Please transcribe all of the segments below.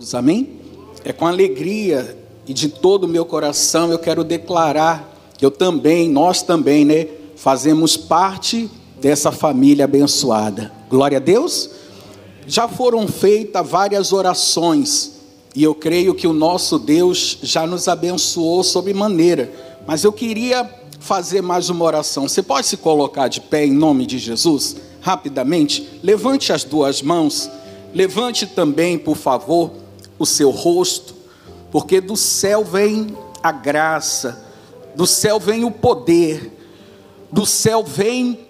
todos, amém? É com alegria e de todo o meu coração eu quero declarar que eu também, nós também, né, fazemos parte dessa família abençoada. Glória a Deus. Já foram feitas várias orações e eu creio que o nosso Deus já nos abençoou sob maneira, mas eu queria fazer mais uma oração. Você pode se colocar de pé em nome de Jesus? Rapidamente, levante as duas mãos, levante também, por favor, o seu rosto, porque do céu vem a graça, do céu vem o poder, do céu vem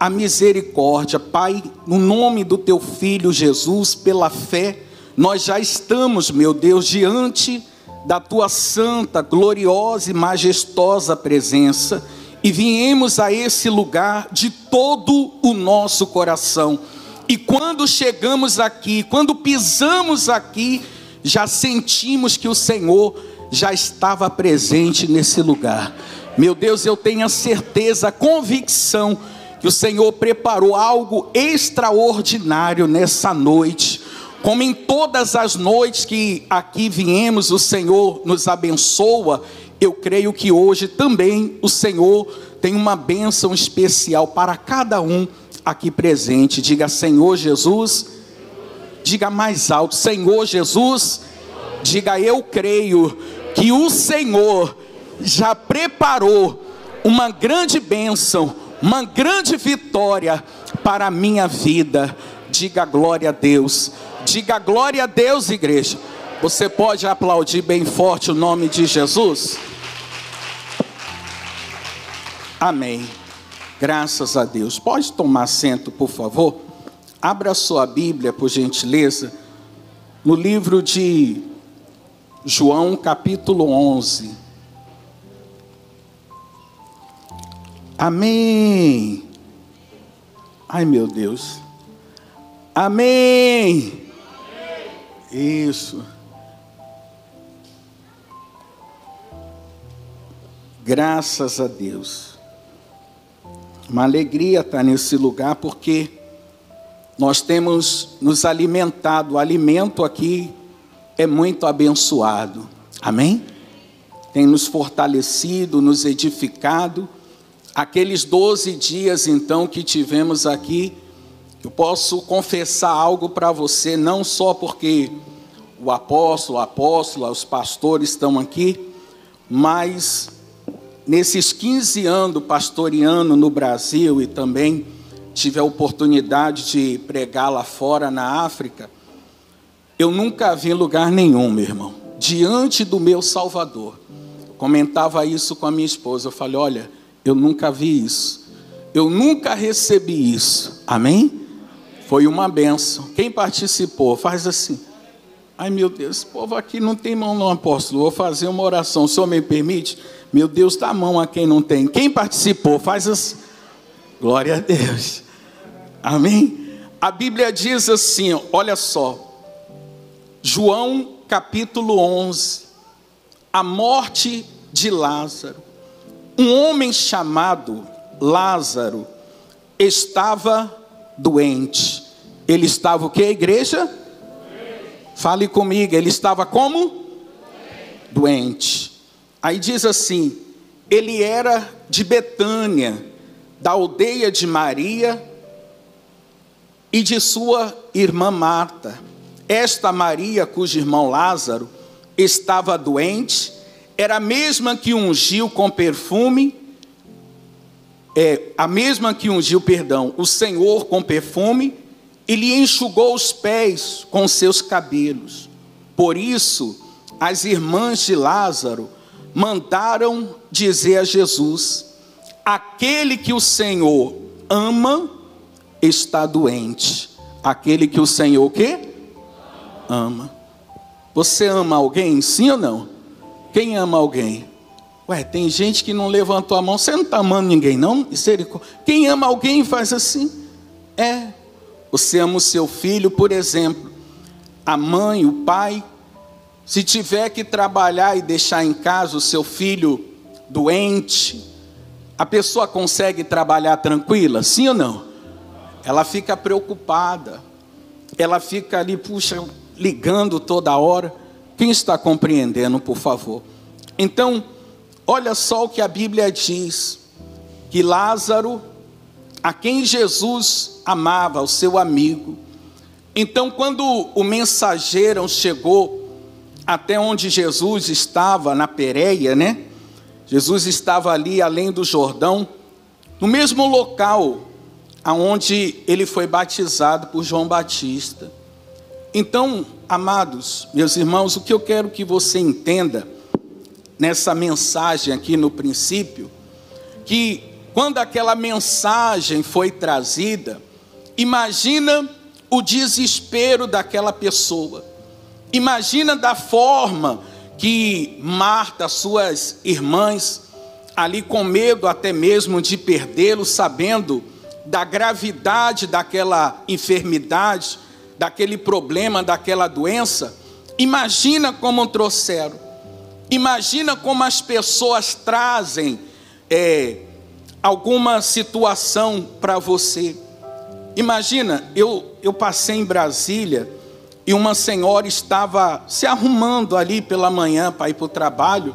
a misericórdia. Pai, no nome do teu filho Jesus, pela fé, nós já estamos, meu Deus, diante da tua santa, gloriosa e majestosa presença e viemos a esse lugar de todo o nosso coração. E quando chegamos aqui, quando pisamos aqui, já sentimos que o Senhor já estava presente nesse lugar. Meu Deus, eu tenho a certeza, a convicção que o Senhor preparou algo extraordinário nessa noite como em todas as noites que aqui viemos, o Senhor nos abençoa, eu creio que hoje também o Senhor tem uma bênção especial para cada um aqui presente. Diga Senhor Jesus, diga mais alto, Senhor Jesus, diga eu creio que o Senhor já preparou uma grande bênção, uma grande vitória para a minha vida. Diga glória a Deus. Diga glória a Deus, igreja. Você pode aplaudir bem forte o nome de Jesus? Amém. Graças a Deus. Pode tomar assento, por favor? Abra sua Bíblia, por gentileza, no livro de João, capítulo 11. Amém. Ai, meu Deus. Amém. Isso. Graças a Deus. Uma alegria estar nesse lugar porque nós temos nos alimentado. O alimento aqui é muito abençoado. Amém? Tem nos fortalecido, nos edificado. Aqueles 12 dias então que tivemos aqui eu posso confessar algo para você, não só porque o apóstolo, a apóstola, os pastores estão aqui, mas nesses 15 anos pastoreando no Brasil e também tive a oportunidade de pregar lá fora na África, eu nunca vi lugar nenhum, meu irmão, diante do meu Salvador. Comentava isso com a minha esposa. Eu falei: Olha, eu nunca vi isso. Eu nunca recebi isso. Amém? Foi uma benção. Quem participou, faz assim. Ai meu Deus, esse povo aqui não tem mão no apóstolo. Vou fazer uma oração. O senhor me permite? Meu Deus, dá mão a quem não tem. Quem participou, faz assim. Glória a Deus. Amém? A Bíblia diz assim, olha só. João capítulo 11. A morte de Lázaro. Um homem chamado Lázaro estava doente. Ele estava o que, igreja? Fale comigo, ele estava como? Doente. Aí diz assim: ele era de Betânia, da aldeia de Maria e de sua irmã Marta. Esta Maria, cujo irmão Lázaro estava doente, era a mesma que ungiu com perfume é a mesma que ungiu, perdão, o Senhor com perfume e lhe enxugou os pés com seus cabelos. Por isso, as irmãs de Lázaro mandaram dizer a Jesus: aquele que o Senhor ama está doente. Aquele que o Senhor que ama. Você ama alguém? Sim ou não? Quem ama alguém? Ué, tem gente que não levantou a mão, você não está amando ninguém, não? Quem ama alguém faz assim. É. Você ama o seu filho, por exemplo. A mãe, o pai. Se tiver que trabalhar e deixar em casa o seu filho doente, a pessoa consegue trabalhar tranquila? Sim ou não? Ela fica preocupada. Ela fica ali, puxa, ligando toda hora. Quem está compreendendo, por favor? Então, olha só o que a Bíblia diz: que Lázaro, a quem Jesus amava, o seu amigo, então, quando o mensageiro chegou até onde Jesus estava, na Pérea, né? Jesus estava ali além do Jordão, no mesmo local aonde ele foi batizado por João Batista. Então, amados, meus irmãos, o que eu quero que você entenda nessa mensagem aqui no princípio, que quando aquela mensagem foi trazida, imagina o desespero daquela pessoa. Imagina da forma que Marta, suas irmãs, ali com medo até mesmo de perdê-lo, sabendo da gravidade daquela enfermidade, daquele problema, daquela doença, imagina como trouxeram. Imagina como as pessoas trazem é, alguma situação para você. Imagina, eu, eu passei em Brasília e uma senhora estava se arrumando ali pela manhã para ir para o trabalho,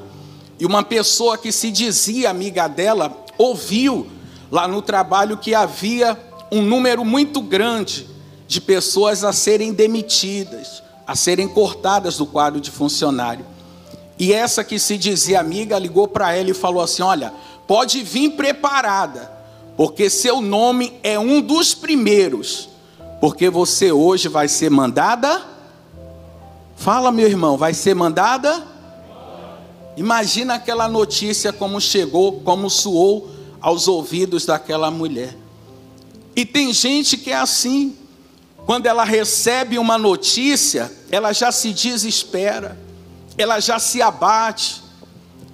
e uma pessoa que se dizia amiga dela ouviu lá no trabalho que havia um número muito grande de pessoas a serem demitidas, a serem cortadas do quadro de funcionário. E essa que se dizia amiga ligou para ela e falou assim: Olha, pode vir preparada, porque seu nome é um dos primeiros porque você hoje vai ser mandada. Fala, meu irmão, vai ser mandada? Imagina aquela notícia como chegou, como soou aos ouvidos daquela mulher. E tem gente que é assim. Quando ela recebe uma notícia, ela já se desespera, ela já se abate.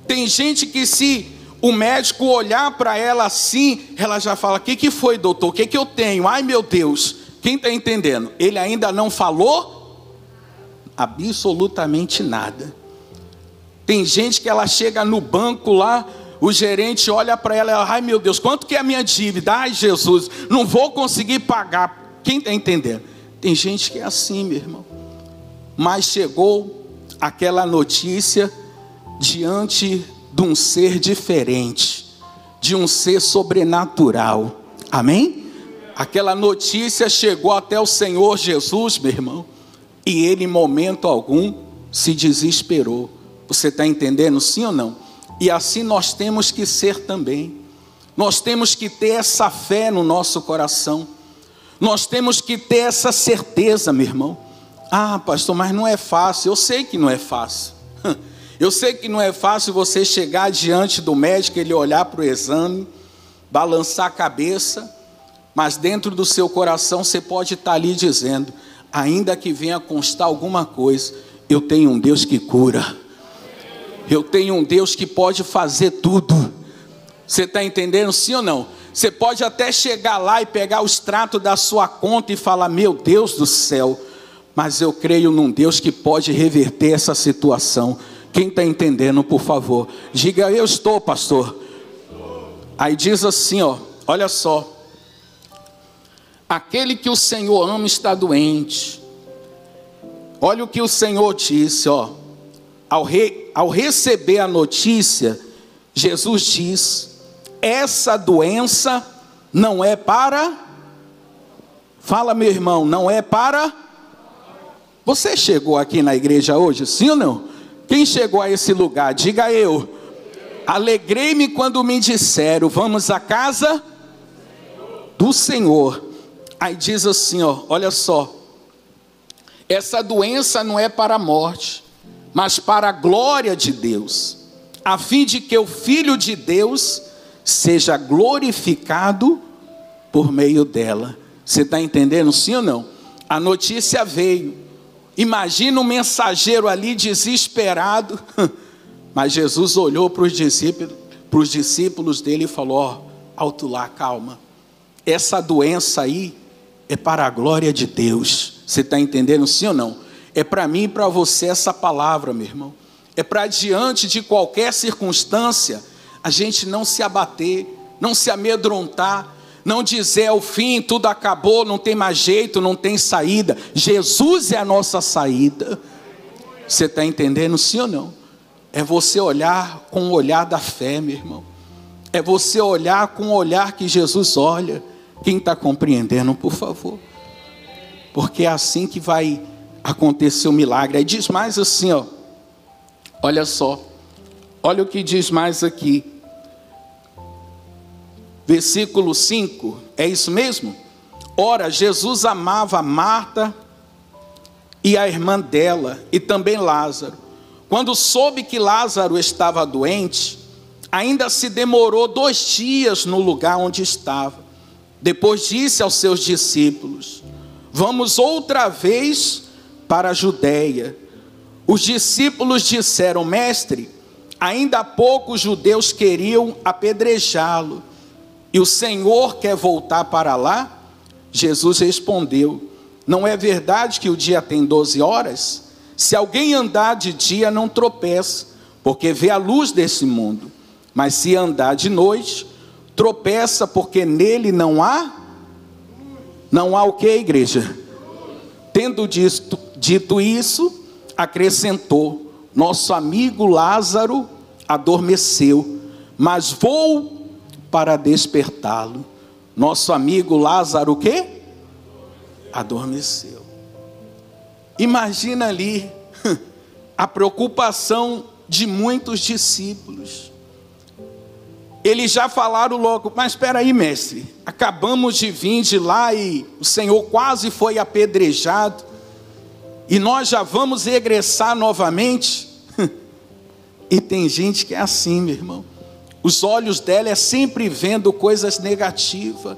Tem gente que se o médico olhar para ela assim, ela já fala: "O que que foi, doutor? O que que eu tenho? Ai, meu Deus!" Quem está entendendo? Ele ainda não falou absolutamente nada. Tem gente que ela chega no banco lá, o gerente olha para ela e ela, ai meu Deus, quanto que é a minha dívida? Ai Jesus, não vou conseguir pagar. Quem está entendendo? Tem gente que é assim, meu irmão. Mas chegou aquela notícia diante de um ser diferente, de um ser sobrenatural. Amém? Aquela notícia chegou até o Senhor Jesus, meu irmão, e ele, em momento algum, se desesperou. Você está entendendo, sim ou não? E assim nós temos que ser também. Nós temos que ter essa fé no nosso coração. Nós temos que ter essa certeza, meu irmão. Ah, pastor, mas não é fácil. Eu sei que não é fácil. Eu sei que não é fácil você chegar diante do médico, ele olhar para o exame, balançar a cabeça mas dentro do seu coração você pode estar ali dizendo: ainda que venha constar alguma coisa, eu tenho um Deus que cura, eu tenho um Deus que pode fazer tudo. Você está entendendo, sim ou não? Você pode até chegar lá e pegar o extrato da sua conta e falar: Meu Deus do céu, mas eu creio num Deus que pode reverter essa situação. Quem está entendendo, por favor, diga: Eu estou, pastor. Aí diz assim: ó, olha só. Aquele que o Senhor ama está doente. Olha o que o Senhor disse, ó. Ao, re, ao receber a notícia, Jesus diz: essa doença não é para. Fala, meu irmão, não é para. Você chegou aqui na igreja hoje, sim ou não? Quem chegou a esse lugar? Diga eu. Alegrei-me quando me disseram: Vamos à casa do Senhor. Aí diz assim, ó, olha só. Essa doença não é para a morte, mas para a glória de Deus, a fim de que o filho de Deus seja glorificado por meio dela. Você está entendendo sim ou não? A notícia veio. Imagina um mensageiro ali desesperado. Mas Jesus olhou para os discípulos, para os discípulos dele e falou: ó, alto lá, calma. Essa doença aí é para a glória de Deus. Você está entendendo sim ou não? É para mim e para você essa palavra, meu irmão. É para diante de qualquer circunstância a gente não se abater, não se amedrontar, não dizer é o fim, tudo acabou, não tem mais jeito, não tem saída. Jesus é a nossa saída. Você está entendendo, sim ou não? É você olhar com o olhar da fé, meu irmão. É você olhar com o olhar que Jesus olha. Quem está compreendendo, por favor? Porque é assim que vai acontecer o milagre. Aí diz mais assim, ó. Olha só. Olha o que diz mais aqui. Versículo 5. É isso mesmo? Ora, Jesus amava Marta e a irmã dela, e também Lázaro. Quando soube que Lázaro estava doente, ainda se demorou dois dias no lugar onde estava. Depois disse aos seus discípulos: Vamos outra vez para a Judéia. Os discípulos disseram: Mestre, ainda há pouco os judeus queriam apedrejá-lo, e o Senhor quer voltar para lá? Jesus respondeu: Não é verdade que o dia tem doze horas? Se alguém andar de dia, não tropeça, porque vê a luz desse mundo. Mas se andar de noite, tropeça porque nele não há não há o que, igreja? Tendo dito, dito isso, acrescentou: Nosso amigo Lázaro adormeceu, mas vou para despertá-lo. Nosso amigo Lázaro o quê? Adormeceu. Imagina ali a preocupação de muitos discípulos. Eles já falaram logo, mas espera aí, mestre, acabamos de vir de lá e o Senhor quase foi apedrejado, e nós já vamos regressar novamente. e tem gente que é assim, meu irmão. Os olhos dela é sempre vendo coisas negativas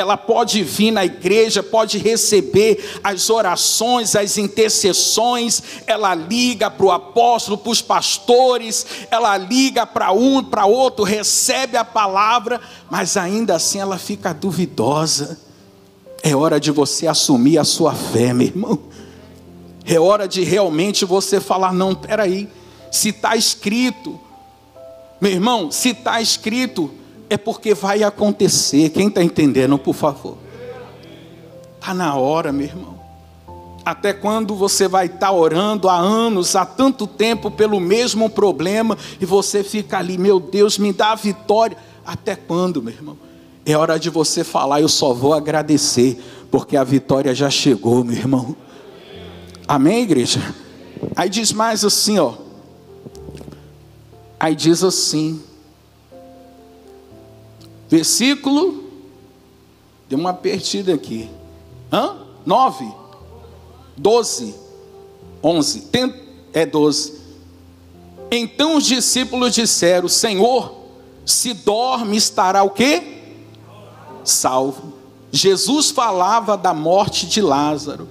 ela pode vir na igreja, pode receber as orações, as intercessões, ela liga para o apóstolo, para os pastores, ela liga para um, para outro, recebe a palavra, mas ainda assim ela fica duvidosa. É hora de você assumir a sua fé, meu irmão. É hora de realmente você falar: não, peraí, se está escrito, meu irmão, se está escrito, é porque vai acontecer. Quem está entendendo, por favor? Está na hora, meu irmão. Até quando você vai estar tá orando há anos, há tanto tempo pelo mesmo problema, e você fica ali, meu Deus, me dá a vitória. Até quando, meu irmão? É hora de você falar, eu só vou agradecer, porque a vitória já chegou, meu irmão. Amém, igreja? Aí diz mais assim, ó. Aí diz assim: Versículo. Deu uma perdida aqui. Hã? 9. 12. 11. Tem, é 12. Então os discípulos disseram: Senhor, se dorme, estará o quê? Salvo. Jesus falava da morte de Lázaro,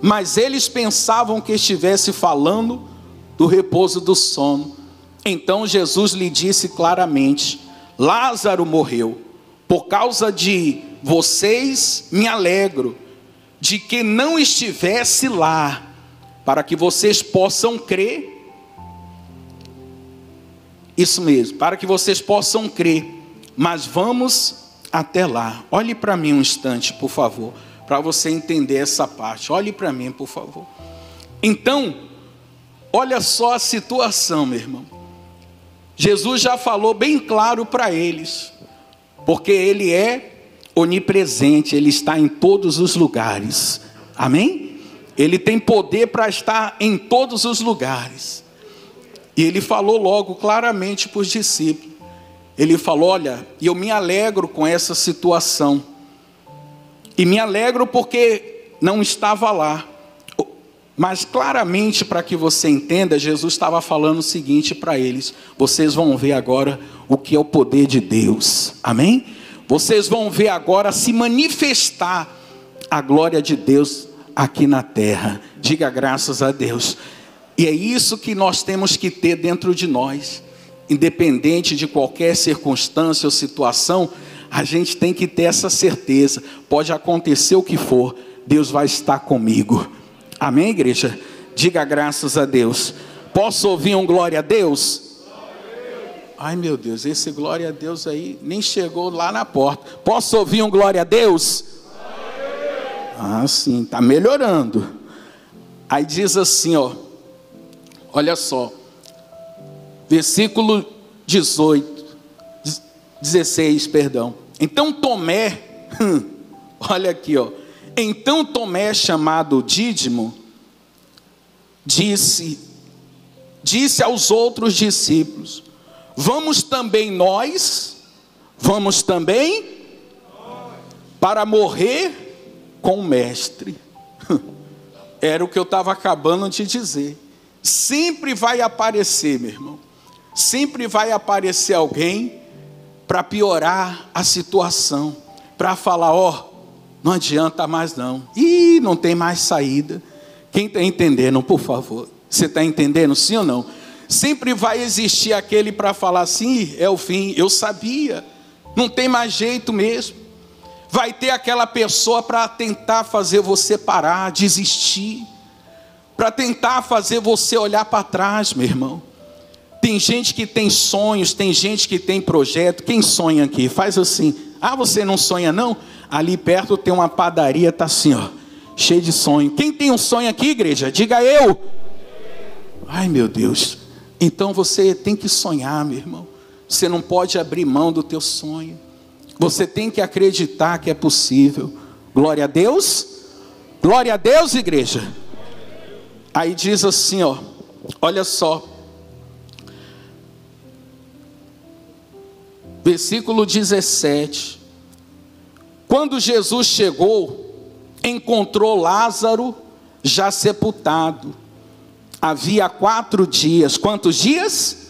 mas eles pensavam que estivesse falando do repouso do sono. Então Jesus lhe disse claramente: Lázaro morreu. Por causa de vocês, me alegro de que não estivesse lá, para que vocês possam crer. Isso mesmo, para que vocês possam crer. Mas vamos até lá. Olhe para mim um instante, por favor, para você entender essa parte. Olhe para mim, por favor. Então, olha só a situação, meu irmão. Jesus já falou bem claro para eles, porque Ele é onipresente, Ele está em todos os lugares, amém? Ele tem poder para estar em todos os lugares, e Ele falou logo claramente para os discípulos: Ele falou, olha, eu me alegro com essa situação, e me alegro porque não estava lá, mas claramente, para que você entenda, Jesus estava falando o seguinte para eles: vocês vão ver agora o que é o poder de Deus, amém? Vocês vão ver agora se manifestar a glória de Deus aqui na terra. Diga graças a Deus. E é isso que nós temos que ter dentro de nós, independente de qualquer circunstância ou situação, a gente tem que ter essa certeza. Pode acontecer o que for, Deus vai estar comigo. Amém, igreja? Diga graças a Deus. Posso ouvir um glória a Deus? Ai meu Deus, esse glória a Deus aí nem chegou lá na porta. Posso ouvir um glória a Deus? Ah, sim, está melhorando. Aí diz assim, ó, olha só, versículo 18, 16, perdão. Então Tomé, olha aqui, ó. Então Tomé, chamado Dídimo, disse, disse aos outros discípulos: Vamos também nós, vamos também para morrer com o mestre. Era o que eu estava acabando de dizer. Sempre vai aparecer, meu irmão. Sempre vai aparecer alguém para piorar a situação, para falar: ó, oh, não adianta mais não. Ih, não tem mais saída. Quem está entendendo, por favor? Você está entendendo, sim ou não? Sempre vai existir aquele para falar assim: é o fim, eu sabia, não tem mais jeito mesmo. Vai ter aquela pessoa para tentar fazer você parar, desistir, para tentar fazer você olhar para trás, meu irmão. Tem gente que tem sonhos, tem gente que tem projeto. Quem sonha aqui? Faz assim. Ah, você não sonha não? Ali perto tem uma padaria, tá assim, ó cheio de sonho. Quem tem um sonho aqui, igreja? Diga eu. Ai, meu Deus. Então você tem que sonhar, meu irmão. Você não pode abrir mão do teu sonho. Você tem que acreditar que é possível. Glória a Deus. Glória a Deus, igreja. Aí diz assim, ó. Olha só. Versículo 17. Quando Jesus chegou, encontrou Lázaro já sepultado. Havia quatro dias. Quantos dias?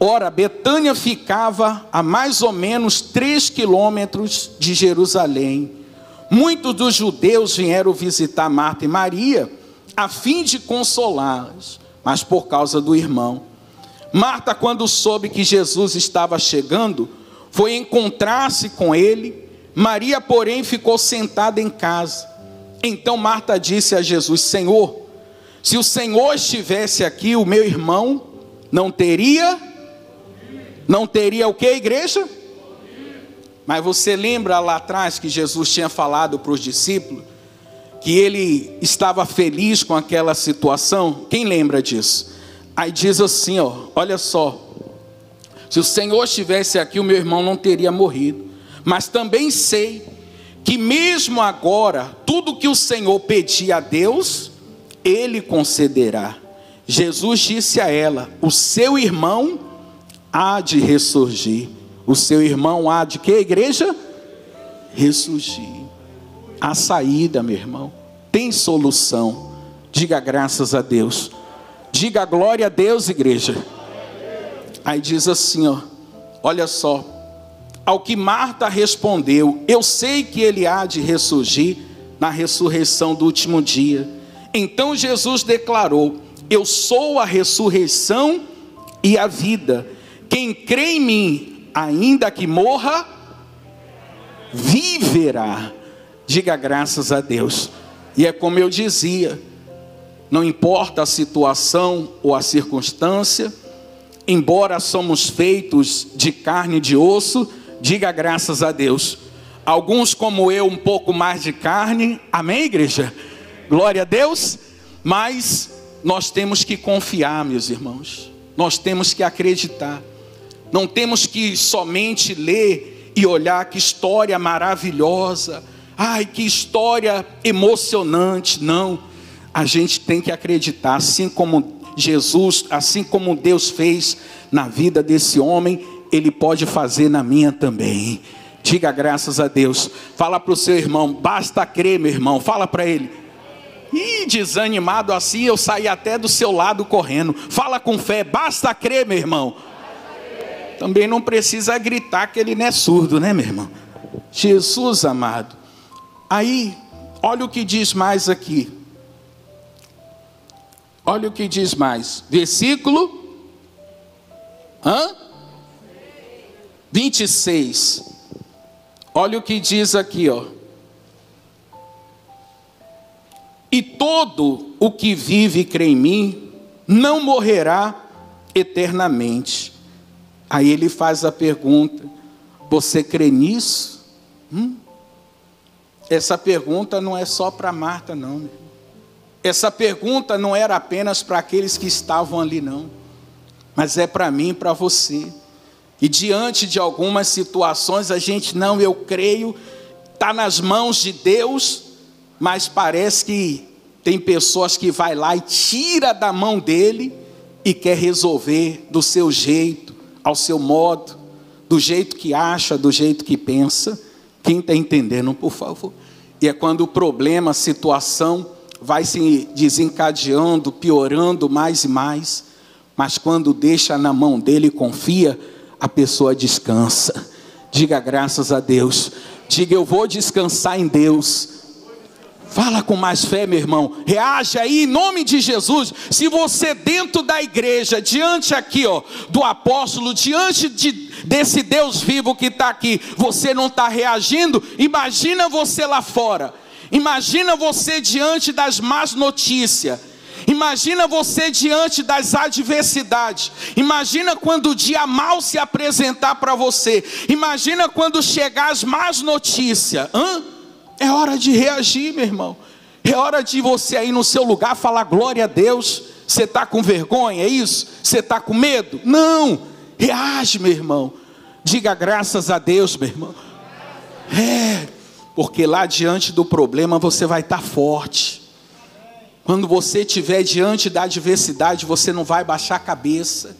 Ora, Betânia ficava a mais ou menos três quilômetros de Jerusalém. Muitos dos judeus vieram visitar Marta e Maria a fim de consolá-las, mas por causa do irmão. Marta, quando soube que Jesus estava chegando, foi encontrar-se com ele Maria, porém, ficou sentada em casa. Então Marta disse a Jesus: Senhor, se o Senhor estivesse aqui, o meu irmão não teria, não teria o que, igreja? Mas você lembra lá atrás que Jesus tinha falado para os discípulos que ele estava feliz com aquela situação? Quem lembra disso? Aí diz assim, ó, olha só. Se o Senhor estivesse aqui, o meu irmão não teria morrido. Mas também sei que mesmo agora, tudo que o Senhor pedir a Deus, Ele concederá. Jesus disse a ela: O seu irmão há de ressurgir. O seu irmão há de que, igreja? Ressurgir. A saída, meu irmão. Tem solução. Diga graças a Deus. Diga glória a Deus, igreja. Aí diz assim, ó. Olha só. Ao que Marta respondeu: Eu sei que ele há de ressurgir na ressurreição do último dia. Então Jesus declarou: Eu sou a ressurreição e a vida. Quem crê em mim, ainda que morra, viverá. Diga graças a Deus. E é como eu dizia: não importa a situação ou a circunstância, embora somos feitos de carne e de osso, Diga graças a Deus. Alguns, como eu, um pouco mais de carne. Amém, igreja? Glória a Deus. Mas nós temos que confiar, meus irmãos. Nós temos que acreditar. Não temos que somente ler e olhar que história maravilhosa. Ai, que história emocionante. Não. A gente tem que acreditar, assim como Jesus, assim como Deus fez na vida desse homem, ele pode fazer na minha também. Diga graças a Deus. Fala para o seu irmão, basta crer, meu irmão. Fala para ele. E desanimado assim, eu saí até do seu lado correndo. Fala com fé, basta crer, meu irmão. Também não precisa gritar que ele não é surdo, né, meu irmão? Jesus amado. Aí, olha o que diz mais aqui. Olha o que diz mais. Versículo. Hã? 26. Olha o que diz aqui, ó. E todo o que vive e crê em mim não morrerá eternamente. Aí ele faz a pergunta: Você crê nisso? Hum? Essa pergunta não é só para Marta, não. Essa pergunta não era apenas para aqueles que estavam ali, não. Mas é para mim e para você. E diante de algumas situações, a gente, não, eu creio, está nas mãos de Deus, mas parece que tem pessoas que vai lá e tira da mão dele e quer resolver do seu jeito, ao seu modo, do jeito que acha, do jeito que pensa. Quem está entendendo, por favor? E é quando o problema, a situação vai se desencadeando, piorando mais e mais, mas quando deixa na mão dele e confia, a pessoa descansa. Diga graças a Deus. Diga eu vou descansar em Deus. Fala com mais fé, meu irmão. Reage aí em nome de Jesus. Se você dentro da igreja, diante aqui, ó, do apóstolo, diante de, desse Deus vivo que está aqui, você não está reagindo, imagina você lá fora. Imagina você diante das más notícias Imagina você diante das adversidades. Imagina quando o dia mal se apresentar para você. Imagina quando chegar as más notícias. Hã? É hora de reagir, meu irmão. É hora de você aí no seu lugar falar glória a Deus. Você está com vergonha, é isso? Você está com medo? Não. Reage, meu irmão. Diga graças a Deus, meu irmão. É, porque lá diante do problema você vai estar tá forte. Quando você estiver diante da adversidade, você não vai baixar a cabeça,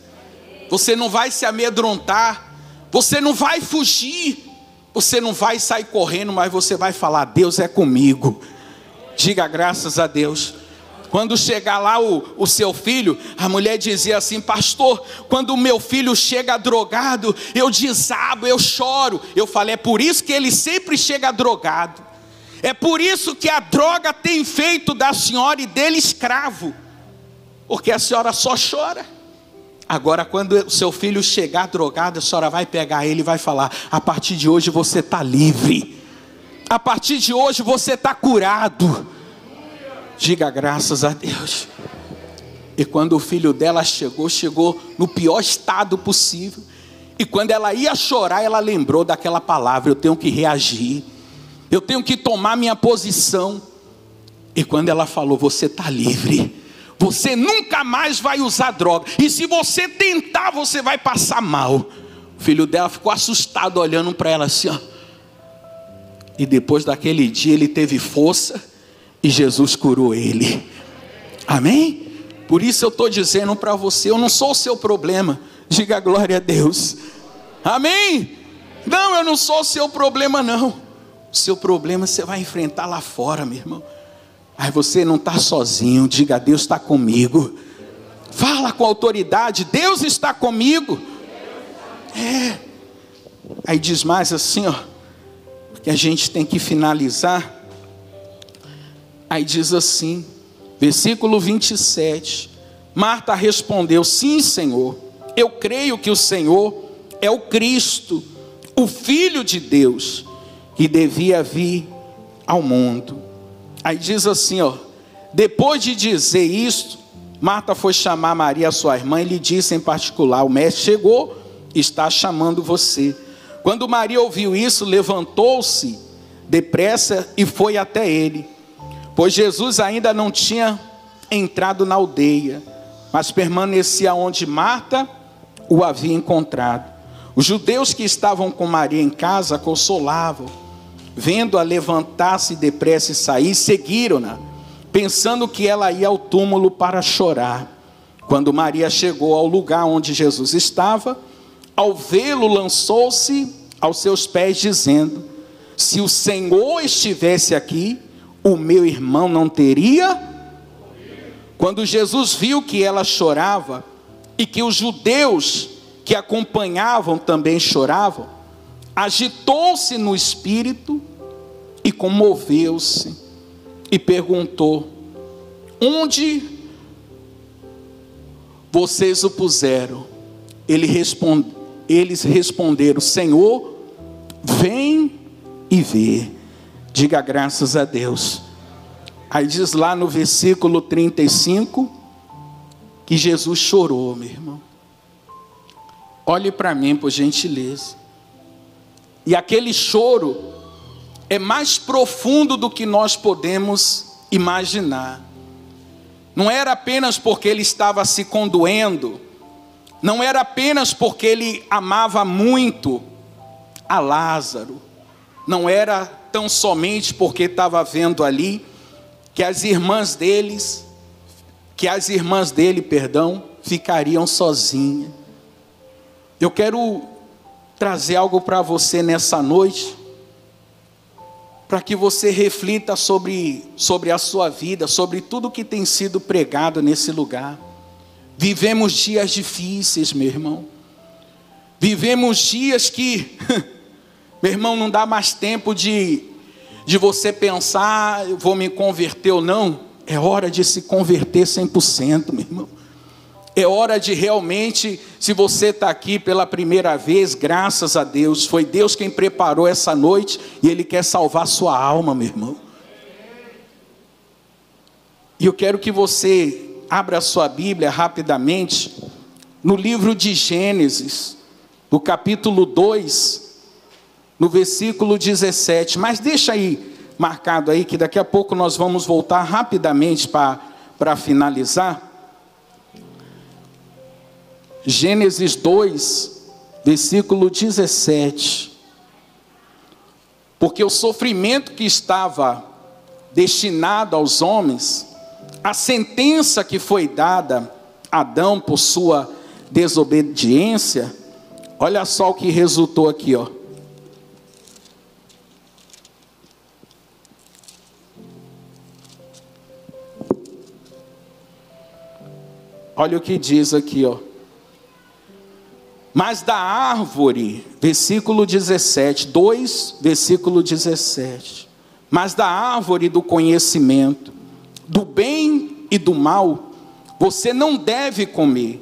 você não vai se amedrontar, você não vai fugir, você não vai sair correndo, mas você vai falar: Deus é comigo. Diga graças a Deus. Quando chegar lá o, o seu filho, a mulher dizia assim: Pastor, quando o meu filho chega drogado, eu desabo, eu choro. Eu falei: É por isso que ele sempre chega drogado. É por isso que a droga tem feito da senhora e dele escravo, porque a senhora só chora. Agora, quando o seu filho chegar drogado, a senhora vai pegar ele e vai falar: a partir de hoje você está livre, a partir de hoje você está curado. Diga graças a Deus. E quando o filho dela chegou, chegou no pior estado possível. E quando ela ia chorar, ela lembrou daquela palavra: eu tenho que reagir eu tenho que tomar minha posição. E quando ela falou, você está livre, você nunca mais vai usar droga, e se você tentar, você vai passar mal. O filho dela ficou assustado, olhando para ela assim, ó. E depois daquele dia ele teve força e Jesus curou ele. Amém? Por isso eu estou dizendo para você: eu não sou o seu problema. Diga glória a Deus. Amém? Não, eu não sou o seu problema, não. Seu problema você vai enfrentar lá fora, meu irmão. Aí você não está sozinho, diga: Deus está comigo. Fala com autoridade: Deus está comigo. É. Aí diz mais assim, ó, que a gente tem que finalizar. Aí diz assim, versículo 27. Marta respondeu: Sim, Senhor, eu creio que o Senhor é o Cristo, o Filho de Deus que devia vir ao mundo. Aí diz assim, ó, depois de dizer isto, Marta foi chamar Maria, sua irmã, e lhe disse em particular: O mestre chegou, está chamando você. Quando Maria ouviu isso, levantou-se depressa e foi até ele, pois Jesus ainda não tinha entrado na aldeia, mas permanecia onde Marta o havia encontrado. Os judeus que estavam com Maria em casa consolavam vendo-a levantar-se depressa e sair, seguiram-na, pensando que ela ia ao túmulo para chorar. Quando Maria chegou ao lugar onde Jesus estava, ao vê-lo, lançou-se aos seus pés, dizendo: Se o Senhor estivesse aqui, o meu irmão não teria. Quando Jesus viu que ela chorava e que os judeus que acompanhavam também choravam, agitou-se no espírito e comoveu-se e perguntou: Onde vocês o puseram? Ele responde, eles responderam: Senhor, vem e vê. Diga graças a Deus. Aí diz lá no versículo 35 que Jesus chorou, meu irmão. Olhe para mim, por gentileza. E aquele choro é mais profundo do que nós podemos imaginar. Não era apenas porque ele estava se condoendo, não era apenas porque ele amava muito a Lázaro, não era tão somente porque estava vendo ali que as irmãs deles, que as irmãs dele, perdão, ficariam sozinhas. Eu quero trazer algo para você nessa noite, para que você reflita sobre, sobre a sua vida, sobre tudo que tem sido pregado nesse lugar. Vivemos dias difíceis, meu irmão. Vivemos dias que, meu irmão, não dá mais tempo de, de você pensar, vou me converter ou não. É hora de se converter 100%, meu irmão. É hora de realmente, se você está aqui pela primeira vez, graças a Deus, foi Deus quem preparou essa noite e Ele quer salvar sua alma, meu irmão. E eu quero que você abra a sua Bíblia rapidamente no livro de Gênesis, no capítulo 2, no versículo 17. Mas deixa aí marcado aí que daqui a pouco nós vamos voltar rapidamente para finalizar. Gênesis 2, versículo 17. Porque o sofrimento que estava destinado aos homens, a sentença que foi dada a Adão por sua desobediência, olha só o que resultou aqui, ó. Olha o que diz aqui, ó. Mas da árvore, versículo 17, 2, versículo 17. Mas da árvore do conhecimento, do bem e do mal, você não deve comer,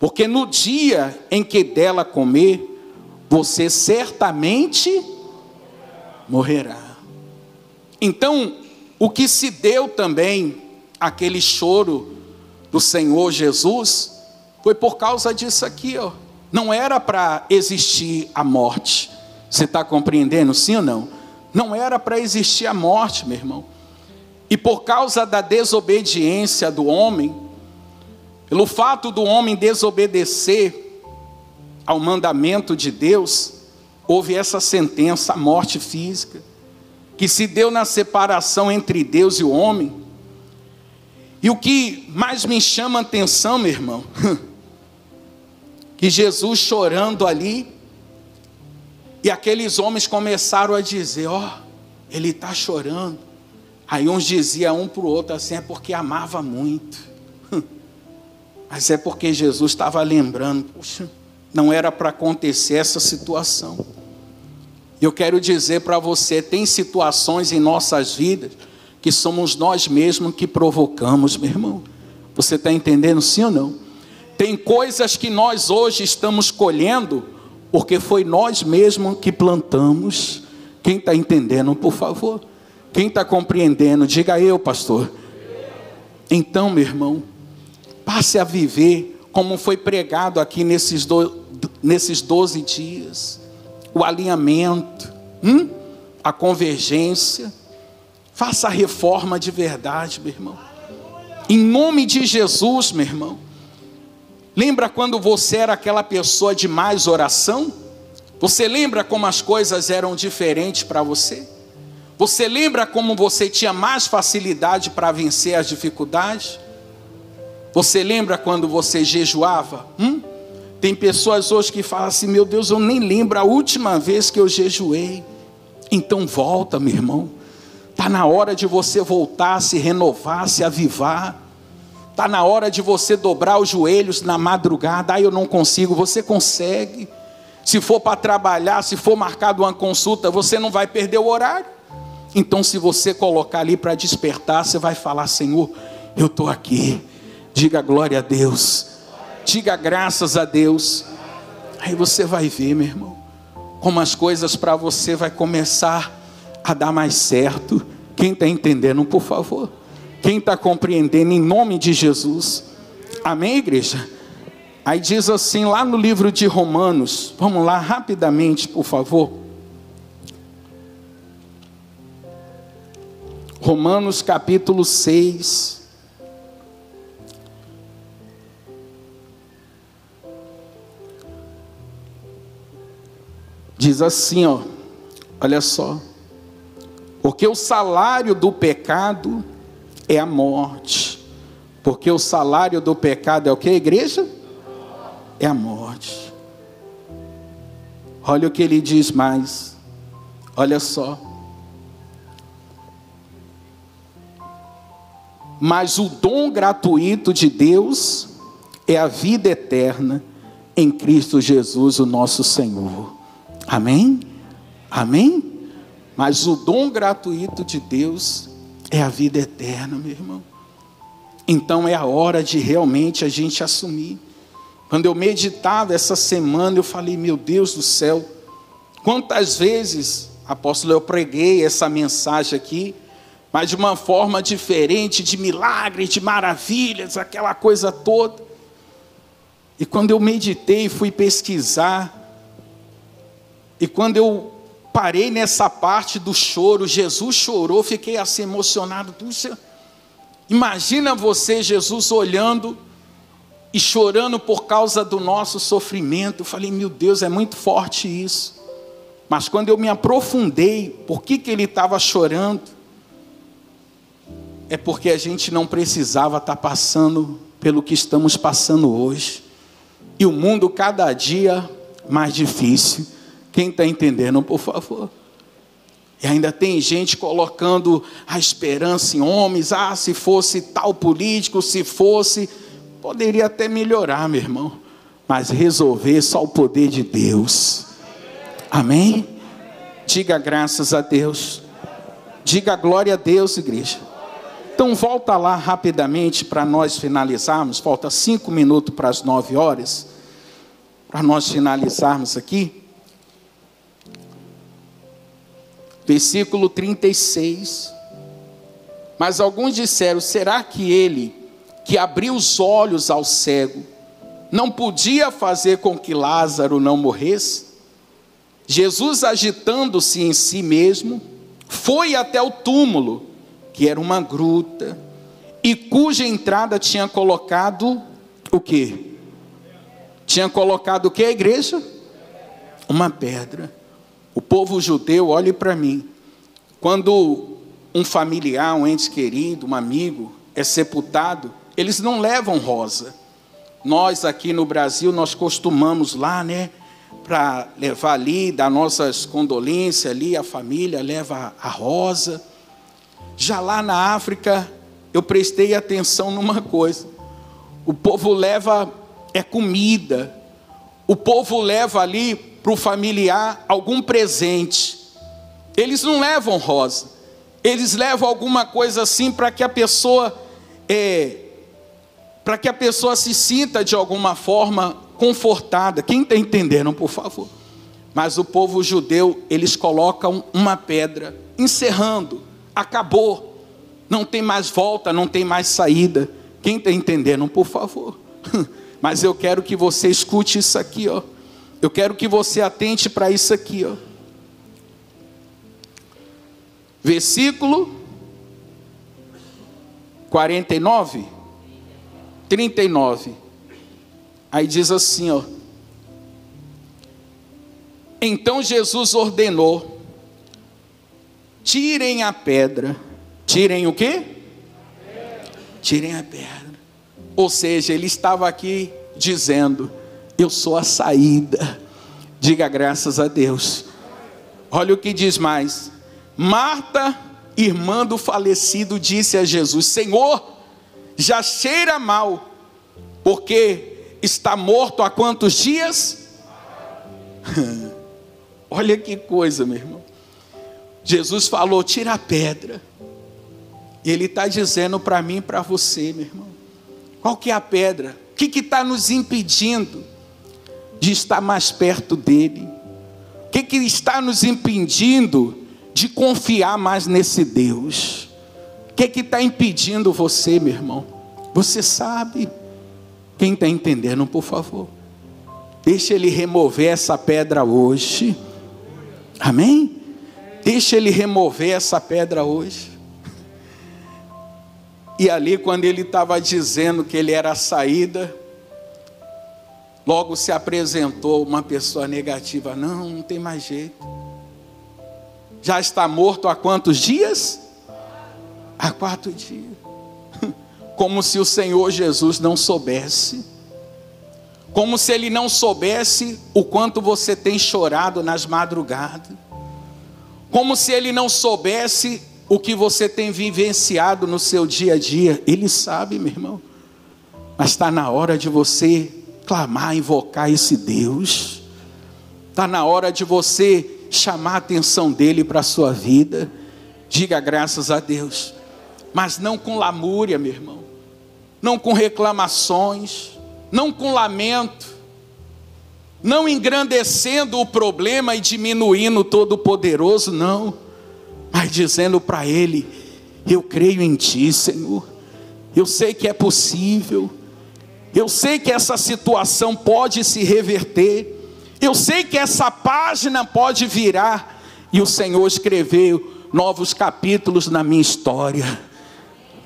porque no dia em que dela comer, você certamente morrerá. Então, o que se deu também, aquele choro do Senhor Jesus, foi por causa disso aqui, ó não era para existir a morte. Você está compreendendo, sim ou não? Não era para existir a morte, meu irmão. E por causa da desobediência do homem, pelo fato do homem desobedecer ao mandamento de Deus, houve essa sentença, a morte física, que se deu na separação entre Deus e o homem. E o que mais me chama a atenção, meu irmão, que Jesus chorando ali, e aqueles homens começaram a dizer: Ó, oh, ele está chorando. Aí uns diziam um para o outro assim: é porque amava muito. Mas é porque Jesus estava lembrando: puxa, não era para acontecer essa situação. Eu quero dizer para você: tem situações em nossas vidas que somos nós mesmos que provocamos, meu irmão. Você está entendendo sim ou não? Tem coisas que nós hoje estamos colhendo, porque foi nós mesmos que plantamos. Quem está entendendo, por favor? Quem está compreendendo, diga eu, pastor. Então, meu irmão, passe a viver como foi pregado aqui nesses, do, nesses 12 dias: o alinhamento, hum? a convergência. Faça a reforma de verdade, meu irmão. Em nome de Jesus, meu irmão. Lembra quando você era aquela pessoa de mais oração? Você lembra como as coisas eram diferentes para você? Você lembra como você tinha mais facilidade para vencer as dificuldades? Você lembra quando você jejuava? Hum? Tem pessoas hoje que falam assim: meu Deus, eu nem lembro a última vez que eu jejuei. Então volta, meu irmão. Está na hora de você voltar, se renovar, se avivar. Está na hora de você dobrar os joelhos na madrugada. Ah, eu não consigo. Você consegue. Se for para trabalhar, se for marcado uma consulta, você não vai perder o horário. Então, se você colocar ali para despertar, você vai falar: Senhor, eu estou aqui. Diga glória a Deus. Diga graças a Deus. Aí você vai ver, meu irmão, como as coisas para você vai começar a dar mais certo. Quem está entendendo, por favor? Quem está compreendendo em nome de Jesus? Amém, igreja? Aí diz assim, lá no livro de Romanos, vamos lá rapidamente, por favor. Romanos capítulo 6. Diz assim, ó, olha só. Porque o salário do pecado é a morte. Porque o salário do pecado é o que, igreja? É a morte. Olha o que ele diz mais. Olha só. Mas o dom gratuito de Deus é a vida eterna em Cristo Jesus, o nosso Senhor. Amém? Amém? Mas o dom gratuito de Deus é a vida eterna, meu irmão. Então é a hora de realmente a gente assumir. Quando eu meditava essa semana, eu falei, meu Deus do céu, quantas vezes, apóstolo, eu preguei essa mensagem aqui, mas de uma forma diferente, de milagres, de maravilhas, aquela coisa toda. E quando eu meditei, fui pesquisar, e quando eu parei nessa parte do choro, Jesus chorou, fiquei assim emocionado. Puxa, imagina você, Jesus, olhando e chorando por causa do nosso sofrimento. Eu falei, meu Deus, é muito forte isso. Mas quando eu me aprofundei, por que, que ele estava chorando? É porque a gente não precisava estar tá passando pelo que estamos passando hoje. E o mundo cada dia mais difícil. Quem está entendendo, por favor? E ainda tem gente colocando a esperança em homens. Ah, se fosse tal político, se fosse. Poderia até melhorar, meu irmão. Mas resolver só o poder de Deus. Amém? Diga graças a Deus. Diga glória a Deus, igreja. Então volta lá rapidamente para nós finalizarmos. Falta cinco minutos para as nove horas. Para nós finalizarmos aqui. Versículo 36. Mas alguns disseram: será que ele, que abriu os olhos ao cego, não podia fazer com que Lázaro não morresse? Jesus, agitando-se em si mesmo, foi até o túmulo, que era uma gruta, e cuja entrada tinha colocado o quê? Tinha colocado o que a igreja? Uma pedra. O povo judeu, olhe para mim. Quando um familiar, um ente querido, um amigo é sepultado, eles não levam rosa. Nós aqui no Brasil, nós costumamos lá, né? Para levar ali, dar nossas condolências ali, a família leva a rosa. Já lá na África, eu prestei atenção numa coisa. O povo leva é comida. O povo leva ali para o familiar algum presente. Eles não levam rosa, eles levam alguma coisa assim para que a pessoa é, para que a pessoa se sinta de alguma forma confortada. Quem está entendendo, por favor? Mas o povo judeu, eles colocam uma pedra, encerrando, acabou, não tem mais volta, não tem mais saída. Quem está entendendo, por favor? Mas eu quero que você escute isso aqui, ó. Eu quero que você atente para isso aqui, ó. Versículo 49, 39. Aí diz assim, ó. Então Jesus ordenou: tirem a pedra. Tirem o quê? Tirem a pedra. Ou seja, ele estava aqui dizendo: eu sou a saída. Diga graças a Deus. Olha o que diz mais. Marta, irmã do falecido, disse a Jesus: Senhor, já cheira mal, porque está morto há quantos dias? Olha que coisa, meu irmão. Jesus falou: tira a pedra. E Ele está dizendo para mim e para você, meu irmão. Qual que é a pedra? O que está nos impedindo de estar mais perto dele? O que, que está nos impedindo de confiar mais nesse Deus? O que está impedindo você, meu irmão? Você sabe. Quem está entendendo, por favor? Deixa ele remover essa pedra hoje. Amém? Deixa ele remover essa pedra hoje. E ali, quando ele estava dizendo que ele era a saída, logo se apresentou uma pessoa negativa: Não, não tem mais jeito. Já está morto há quantos dias? Há quatro dias. Como se o Senhor Jesus não soubesse. Como se ele não soubesse o quanto você tem chorado nas madrugadas. Como se ele não soubesse o que você tem vivenciado no seu dia a dia. Ele sabe, meu irmão. Mas está na hora de você clamar, invocar esse Deus. Está na hora de você chamar a atenção dele para a sua vida. Diga graças a Deus. Mas não com lamúria, meu irmão. Não com reclamações. Não com lamento. Não engrandecendo o problema e diminuindo o Todo-Poderoso, não. Mas dizendo para ele: Eu creio em Ti, Senhor. Eu sei que é possível. Eu sei que essa situação pode se reverter. Eu sei que essa página pode virar. E o Senhor escreveu novos capítulos na minha história.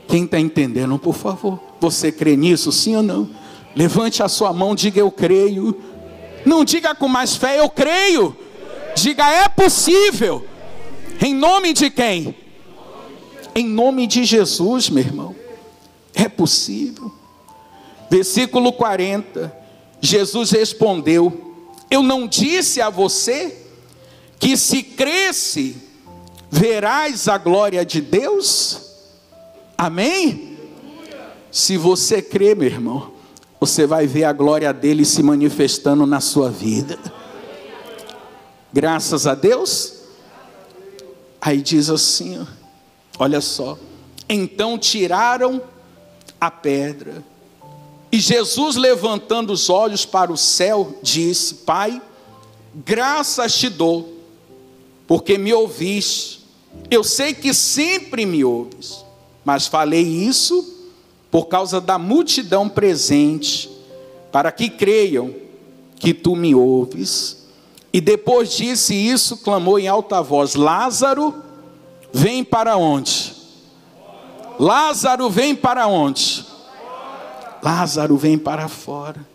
Quem está entendendo, por favor? Você crê nisso, sim ou não? Levante a sua mão, diga eu creio. Não diga com mais fé, eu creio. Diga é possível. Em nome de quem? Em nome de Jesus, meu irmão. É possível. Versículo 40. Jesus respondeu: Eu não disse a você que se cresce, verás a glória de Deus? Amém? Se você crê, meu irmão, você vai ver a glória dele se manifestando na sua vida. Graças a Deus. Aí diz assim, olha só. Então tiraram a pedra. E Jesus, levantando os olhos para o céu, disse: Pai, graças te dou, porque me ouviste. Eu sei que sempre me ouves, mas falei isso por causa da multidão presente, para que creiam que tu me ouves. E depois disse isso, clamou em alta voz: Lázaro, vem para onde? Lázaro, vem para onde? Lázaro vem para fora.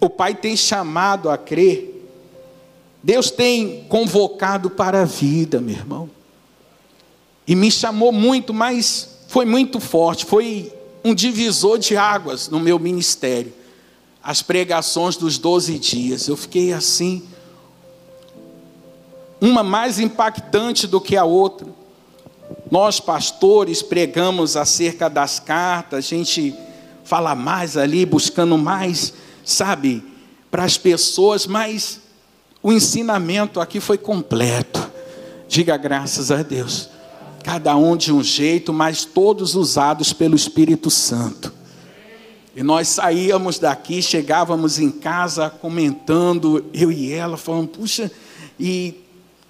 O Pai tem chamado a crer. Deus tem convocado para a vida, meu irmão. E me chamou muito, mas foi muito forte. Foi um divisor de águas no meu ministério. As pregações dos 12 dias. Eu fiquei assim. Uma mais impactante do que a outra. Nós, pastores, pregamos acerca das cartas, a gente fala mais ali, buscando mais, sabe, para as pessoas, mas o ensinamento aqui foi completo. Diga graças a Deus. Cada um de um jeito, mas todos usados pelo Espírito Santo. E nós saíamos daqui, chegávamos em casa comentando, eu e ela, falando, puxa, e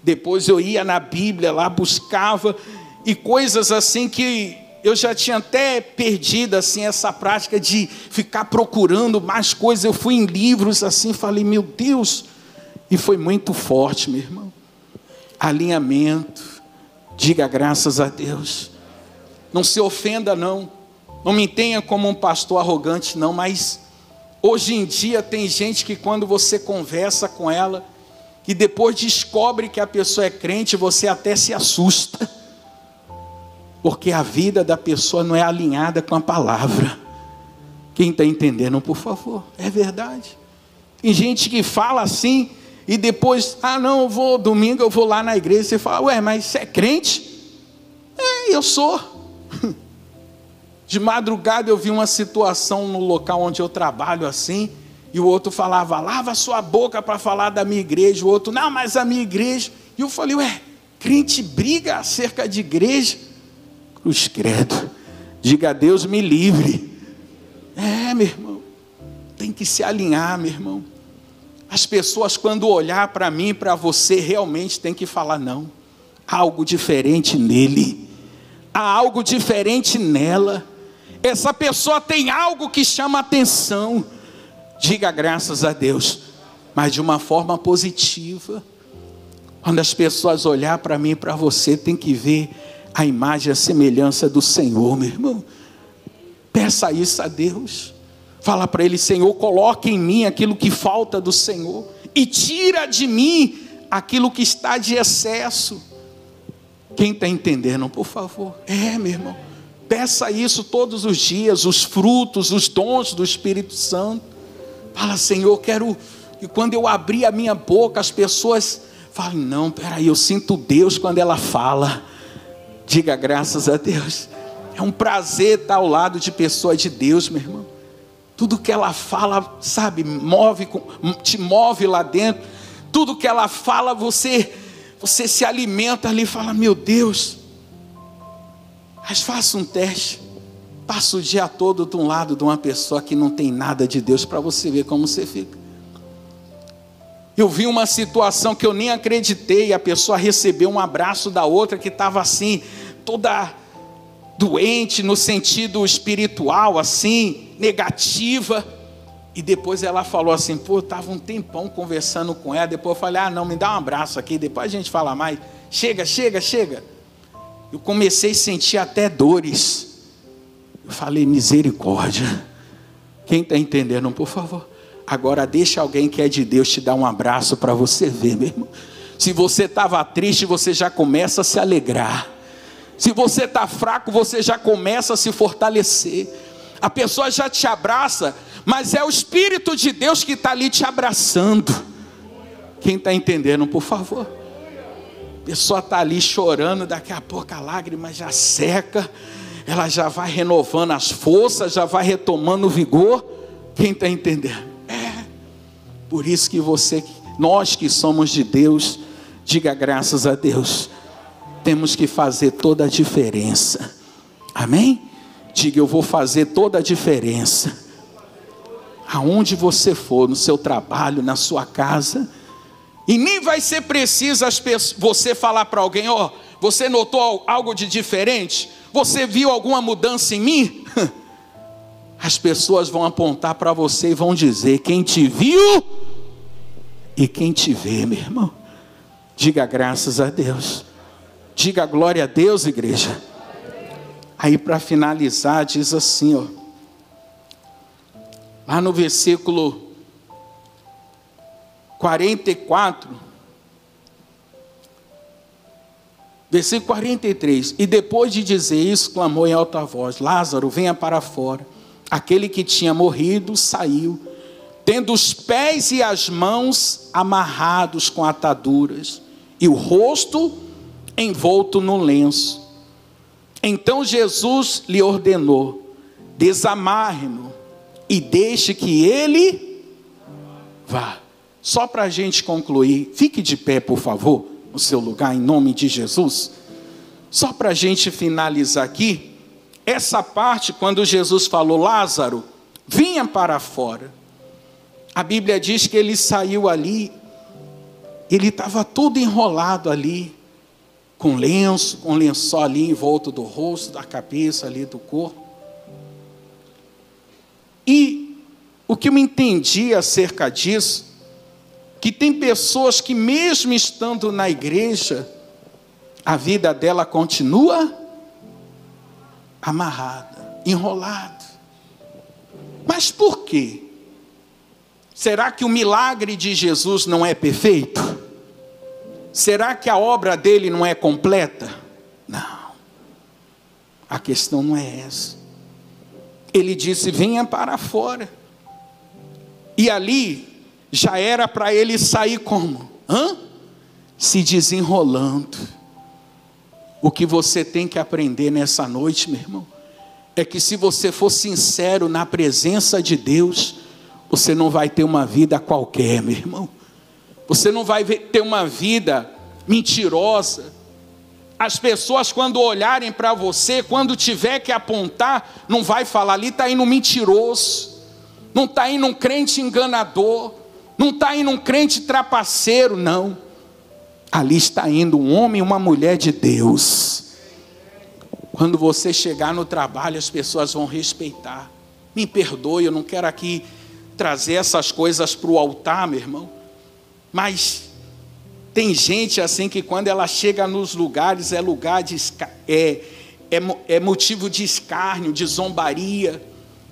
depois eu ia na Bíblia lá, buscava, e coisas assim que eu já tinha até perdido assim essa prática de ficar procurando mais coisas. Eu fui em livros assim, falei, meu Deus, e foi muito forte, meu irmão. Alinhamento. Diga graças a Deus. Não se ofenda não. Não me tenha como um pastor arrogante não, mas hoje em dia tem gente que quando você conversa com ela e depois descobre que a pessoa é crente, você até se assusta porque a vida da pessoa não é alinhada com a palavra. Quem está entendendo, por favor, é verdade. Tem gente que fala assim e depois, ah, não, eu vou domingo, eu vou lá na igreja. Você fala, ué, mas você é crente? É, eu sou. De madrugada eu vi uma situação no local onde eu trabalho assim, e o outro falava, lava sua boca para falar da minha igreja. O outro, não, mas a minha igreja. E eu falei, ué, crente briga acerca de igreja. Cruz credo. Diga a Deus, me livre. É, meu irmão. Tem que se alinhar, meu irmão. As pessoas, quando olhar para mim, para você, realmente tem que falar: não. Há algo diferente nele. Há algo diferente nela. Essa pessoa tem algo que chama atenção. Diga graças a Deus, mas de uma forma positiva. Quando as pessoas olhar para mim e para você, tem que ver a imagem e a semelhança do Senhor, meu irmão. Peça isso a Deus. Fala para Ele, Senhor, coloque em mim aquilo que falta do Senhor e tira de mim aquilo que está de excesso. Quem está entendendo, por favor? É, meu irmão. Peça isso todos os dias, os frutos, os dons do Espírito Santo. Fala, Senhor, quero que quando eu abrir a minha boca, as pessoas falem: Não, peraí, eu sinto Deus quando ela fala. Diga graças a Deus. É um prazer estar ao lado de pessoas de Deus, meu irmão. Tudo que ela fala, sabe, move, te move lá dentro. Tudo que ela fala, você, você se alimenta ali e fala: Meu Deus, mas faça um teste. Passa o dia todo de um lado de uma pessoa que não tem nada de Deus para você ver como você fica. Eu vi uma situação que eu nem acreditei, a pessoa recebeu um abraço da outra que estava assim, toda doente no sentido espiritual, assim, negativa. E depois ela falou assim: pô, eu estava um tempão conversando com ela. Depois eu falei: ah, não, me dá um abraço aqui, depois a gente fala mais. Chega, chega, chega eu comecei a sentir até dores. Eu falei, misericórdia. Quem está entendendo, por favor? Agora deixa alguém que é de Deus te dar um abraço para você ver, meu irmão. Se você estava triste, você já começa a se alegrar. Se você está fraco, você já começa a se fortalecer. A pessoa já te abraça, mas é o Espírito de Deus que está ali te abraçando. Quem está entendendo, por favor? pessoa está ali chorando, daqui a pouco a lágrima já seca, ela já vai renovando as forças, já vai retomando o vigor. Quem está entendendo? Por isso que você, nós que somos de Deus, diga graças a Deus, temos que fazer toda a diferença. Amém? Diga, eu vou fazer toda a diferença. Aonde você for, no seu trabalho, na sua casa, e nem vai ser preciso você falar para alguém: ó, oh, você notou algo de diferente? Você viu alguma mudança em mim? As pessoas vão apontar para você e vão dizer: quem te viu e quem te vê, meu irmão. Diga graças a Deus. Diga glória a Deus, igreja. Aí para finalizar, diz assim, ó. Lá no versículo 44, versículo 43. E depois de dizer isso, clamou em alta voz: Lázaro, venha para fora. Aquele que tinha morrido saiu, tendo os pés e as mãos amarrados com ataduras, e o rosto envolto no lenço. Então Jesus lhe ordenou: desamarre-no e deixe que ele vá. Só para a gente concluir, fique de pé, por favor, no seu lugar, em nome de Jesus. Só para a gente finalizar aqui, essa parte, quando Jesus falou, Lázaro, vinha para fora. A Bíblia diz que ele saiu ali, ele estava todo enrolado ali, com lenço, com lençol ali em volta do rosto, da cabeça ali do corpo. E o que eu entendi acerca disso, que tem pessoas que, mesmo estando na igreja, a vida dela continua amarrada, enrolada. Mas por quê? Será que o milagre de Jesus não é perfeito? Será que a obra dele não é completa? Não. A questão não é essa. Ele disse: venha para fora. E ali já era para ele sair como? Hã? Se desenrolando. O que você tem que aprender nessa noite, meu irmão, é que se você for sincero na presença de Deus, você não vai ter uma vida qualquer, meu irmão. Você não vai ter uma vida mentirosa. As pessoas, quando olharem para você, quando tiver que apontar, não vai falar ali está indo um mentiroso, não está indo um crente enganador, não está indo um crente trapaceiro, não. Ali está indo um homem e uma mulher de Deus. Quando você chegar no trabalho, as pessoas vão respeitar. Me perdoe, eu não quero aqui trazer essas coisas para o altar, meu irmão. Mas tem gente assim que quando ela chega nos lugares é lugar de é, é, é motivo de escárnio, de zombaria.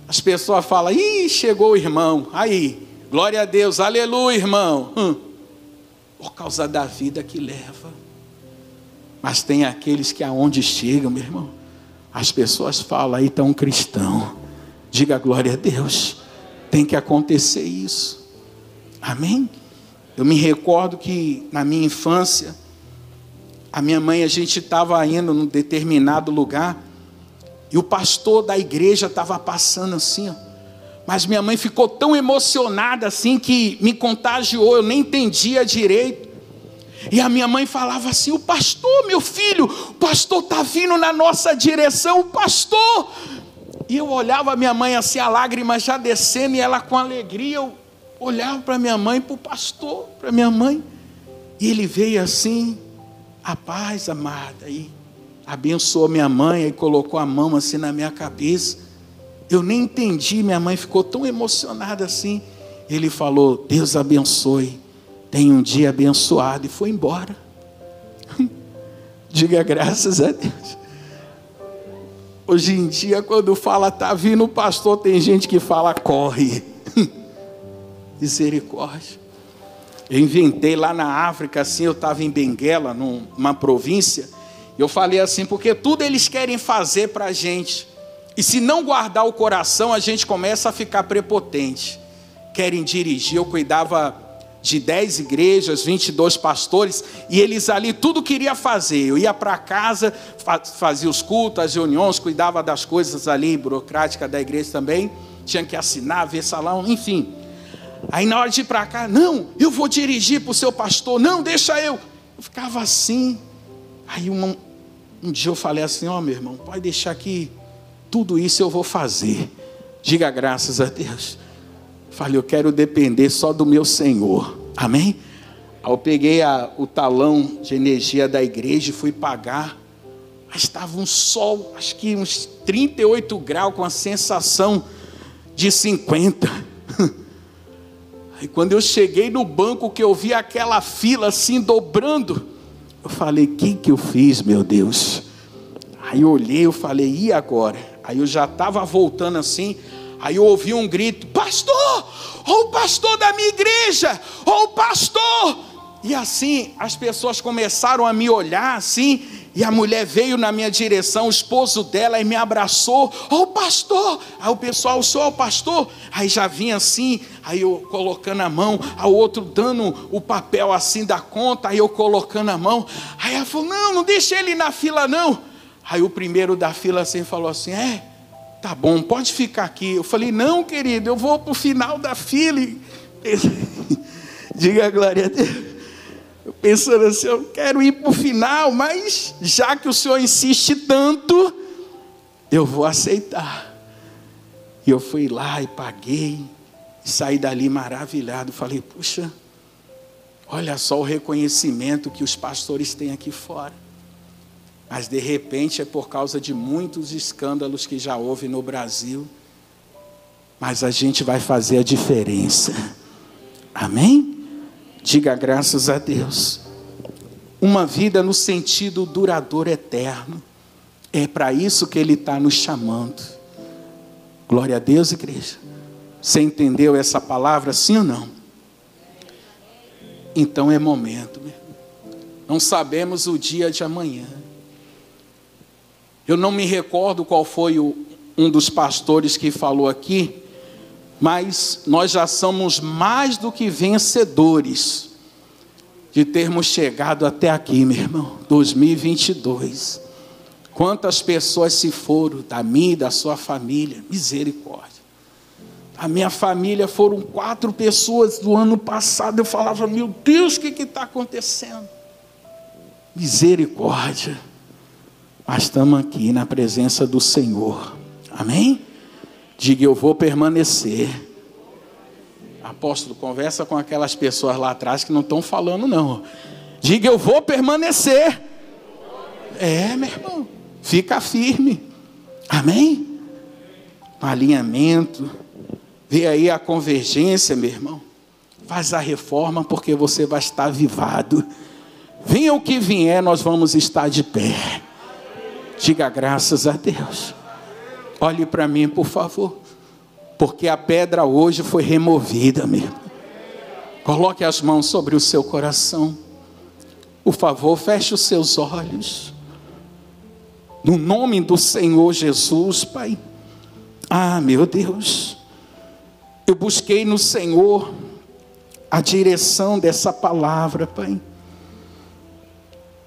As pessoas falam: "Ih, chegou o irmão". Aí, glória a Deus, aleluia, irmão. Hum, por causa da vida que leva. Mas tem aqueles que aonde chegam, meu irmão, as pessoas falam: "Aí está um cristão". Diga glória a Deus. Tem que acontecer isso. Amém? Eu me recordo que na minha infância, a minha mãe, a gente estava indo num determinado lugar, e o pastor da igreja estava passando assim, ó. Mas minha mãe ficou tão emocionada assim que me contagiou, eu nem entendia direito. E a minha mãe falava assim: O pastor, meu filho, o pastor está vindo na nossa direção, o pastor. E eu olhava a minha mãe assim, a lágrima já descendo, e ela com alegria, eu olhava para minha mãe, para o pastor, para minha mãe, e ele veio assim, a paz amada, e abençoou minha mãe, e colocou a mão assim na minha cabeça. Eu nem entendi, minha mãe ficou tão emocionada assim. Ele falou: Deus abençoe, tenha um dia abençoado, e foi embora. Diga graças a Deus. Hoje em dia, quando fala, tá vindo o pastor, tem gente que fala, corre. Misericórdia. Eu inventei lá na África, assim, eu estava em Benguela, numa província, e eu falei assim, porque tudo eles querem fazer para a gente. E se não guardar o coração, a gente começa a ficar prepotente. Querem dirigir, eu cuidava de 10 igrejas, 22 pastores, e eles ali tudo queria fazer. Eu ia para casa, fazia os cultos, as reuniões, cuidava das coisas ali, burocrática da igreja também, tinha que assinar, ver salão, enfim. Aí na hora de ir para cá, não, eu vou dirigir para o seu pastor, não, deixa eu. Eu ficava assim. Aí um, um dia eu falei assim: Ó oh, meu irmão, pode deixar que tudo isso eu vou fazer. Diga graças a Deus. Falei, eu quero depender só do meu Senhor. Amém? Aí eu peguei a, o talão de energia da igreja e fui pagar. Mas estava um sol, acho que uns 38 graus, com a sensação de 50. E quando eu cheguei no banco, que eu vi aquela fila assim dobrando, eu falei: O que, que eu fiz, meu Deus? Aí eu olhei, eu falei: E agora? Aí eu já estava voltando assim. Aí eu ouvi um grito: Pastor! Ou o pastor da minha igreja! Ou o pastor! E assim as pessoas começaram a me olhar assim, e a mulher veio na minha direção, o esposo dela, e me abraçou. Ó, oh, pastor! Aí o pessoal, o senhor é o pastor? Aí já vinha assim, aí eu colocando a mão, ao outro dando o papel assim da conta, aí eu colocando a mão. Aí ela falou: não, não deixa ele na fila, não. Aí o primeiro da fila assim falou assim: é, tá bom, pode ficar aqui. Eu falei: não, querido, eu vou para o final da fila. Diga a glória a Deus pensando assim, eu quero ir para o final, mas já que o Senhor insiste tanto, eu vou aceitar. E eu fui lá e paguei, e saí dali maravilhado. Falei, puxa, olha só o reconhecimento que os pastores têm aqui fora. Mas de repente é por causa de muitos escândalos que já houve no Brasil. Mas a gente vai fazer a diferença. Amém? Diga graças a Deus. Uma vida no sentido duradouro eterno. É para isso que Ele está nos chamando. Glória a Deus, igreja. Você entendeu essa palavra, sim ou não? Então é momento. Não sabemos o dia de amanhã. Eu não me recordo qual foi o, um dos pastores que falou aqui, mas nós já somos mais do que vencedores de termos chegado até aqui, meu irmão, 2022. Quantas pessoas se foram da minha e da sua família? Misericórdia. A minha família foram quatro pessoas do ano passado. Eu falava, meu Deus, o que está acontecendo? Misericórdia. Mas estamos aqui na presença do Senhor. Amém? Diga, eu vou permanecer. Apóstolo, conversa com aquelas pessoas lá atrás que não estão falando, não. Diga, eu vou permanecer. É, meu irmão. fica firme. Amém? Alinhamento. Vê aí a convergência, meu irmão. Faz a reforma, porque você vai estar avivado. Venha o que vier, nós vamos estar de pé. Diga graças a Deus. Olhe para mim, por favor. Porque a pedra hoje foi removida, mesmo. Coloque as mãos sobre o seu coração. Por favor, feche os seus olhos. No nome do Senhor Jesus, Pai. Ah, meu Deus. Eu busquei no Senhor a direção dessa palavra, Pai.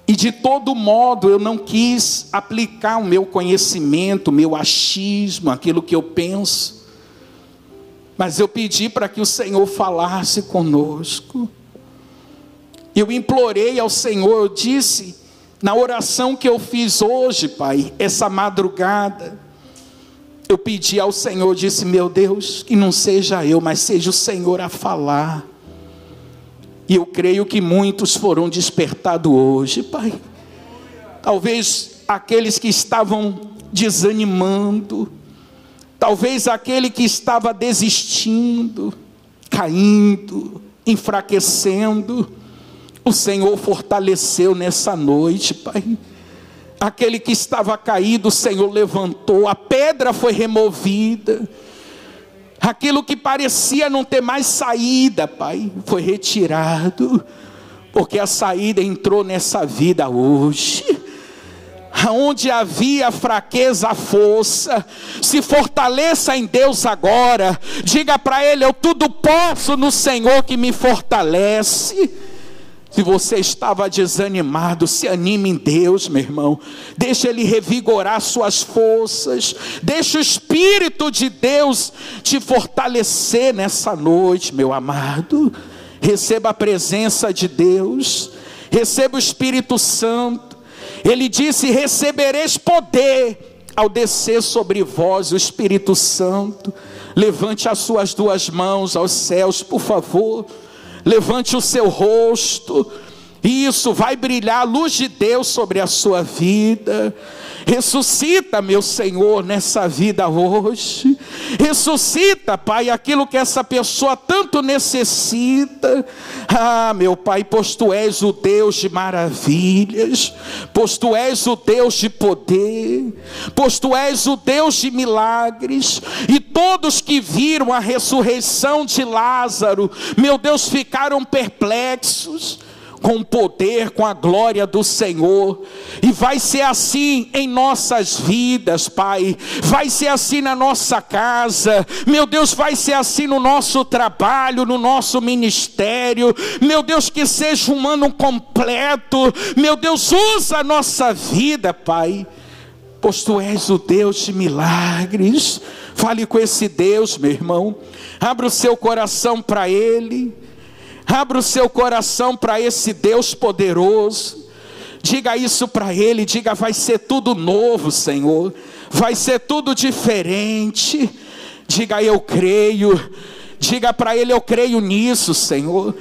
E de todo modo eu não quis aplicar o meu conhecimento, o meu achismo, aquilo que eu penso. Mas eu pedi para que o Senhor falasse conosco. Eu implorei ao Senhor, eu disse, na oração que eu fiz hoje, Pai, essa madrugada, eu pedi ao Senhor, disse: Meu Deus, que não seja eu, mas seja o Senhor a falar. E eu creio que muitos foram despertados hoje, Pai. Talvez aqueles que estavam desanimando, talvez aquele que estava desistindo, caindo, enfraquecendo, o Senhor fortaleceu nessa noite, Pai. Aquele que estava caído, o Senhor levantou, a pedra foi removida Aquilo que parecia não ter mais saída, Pai, foi retirado, porque a saída entrou nessa vida hoje. Onde havia fraqueza, força, se fortaleça em Deus agora. Diga para Ele: Eu tudo posso no Senhor que me fortalece. Se você estava desanimado, se anime em Deus, meu irmão. Deixa Ele revigorar suas forças. Deixa o Espírito de Deus te fortalecer nessa noite, meu amado. Receba a presença de Deus. Receba o Espírito Santo. Ele disse: Recebereis poder ao descer sobre vós o Espírito Santo. Levante as suas duas mãos aos céus, por favor levante o seu rosto, isso vai brilhar a luz de Deus sobre a sua vida. Ressuscita, meu Senhor, nessa vida hoje. Ressuscita, Pai, aquilo que essa pessoa tanto necessita. Ah, meu Pai, pois tu és o Deus de maravilhas, pois tu és o Deus de poder, pois tu és o Deus de milagres, e todos que viram a ressurreição de Lázaro, meu Deus, ficaram perplexos com o poder, com a glória do Senhor. E vai ser assim em nossas vidas, Pai. Vai ser assim na nossa casa. Meu Deus, vai ser assim no nosso trabalho, no nosso ministério. Meu Deus, que seja um ano completo. Meu Deus, usa a nossa vida, Pai. Pois tu és o Deus de milagres. Fale com esse Deus, meu irmão. Abra o seu coração para Ele. Abra o seu coração para esse Deus poderoso. Diga isso para Ele, diga: vai ser tudo novo, Senhor. Vai ser tudo diferente. Diga: eu creio. Diga para Ele: eu creio nisso, Senhor.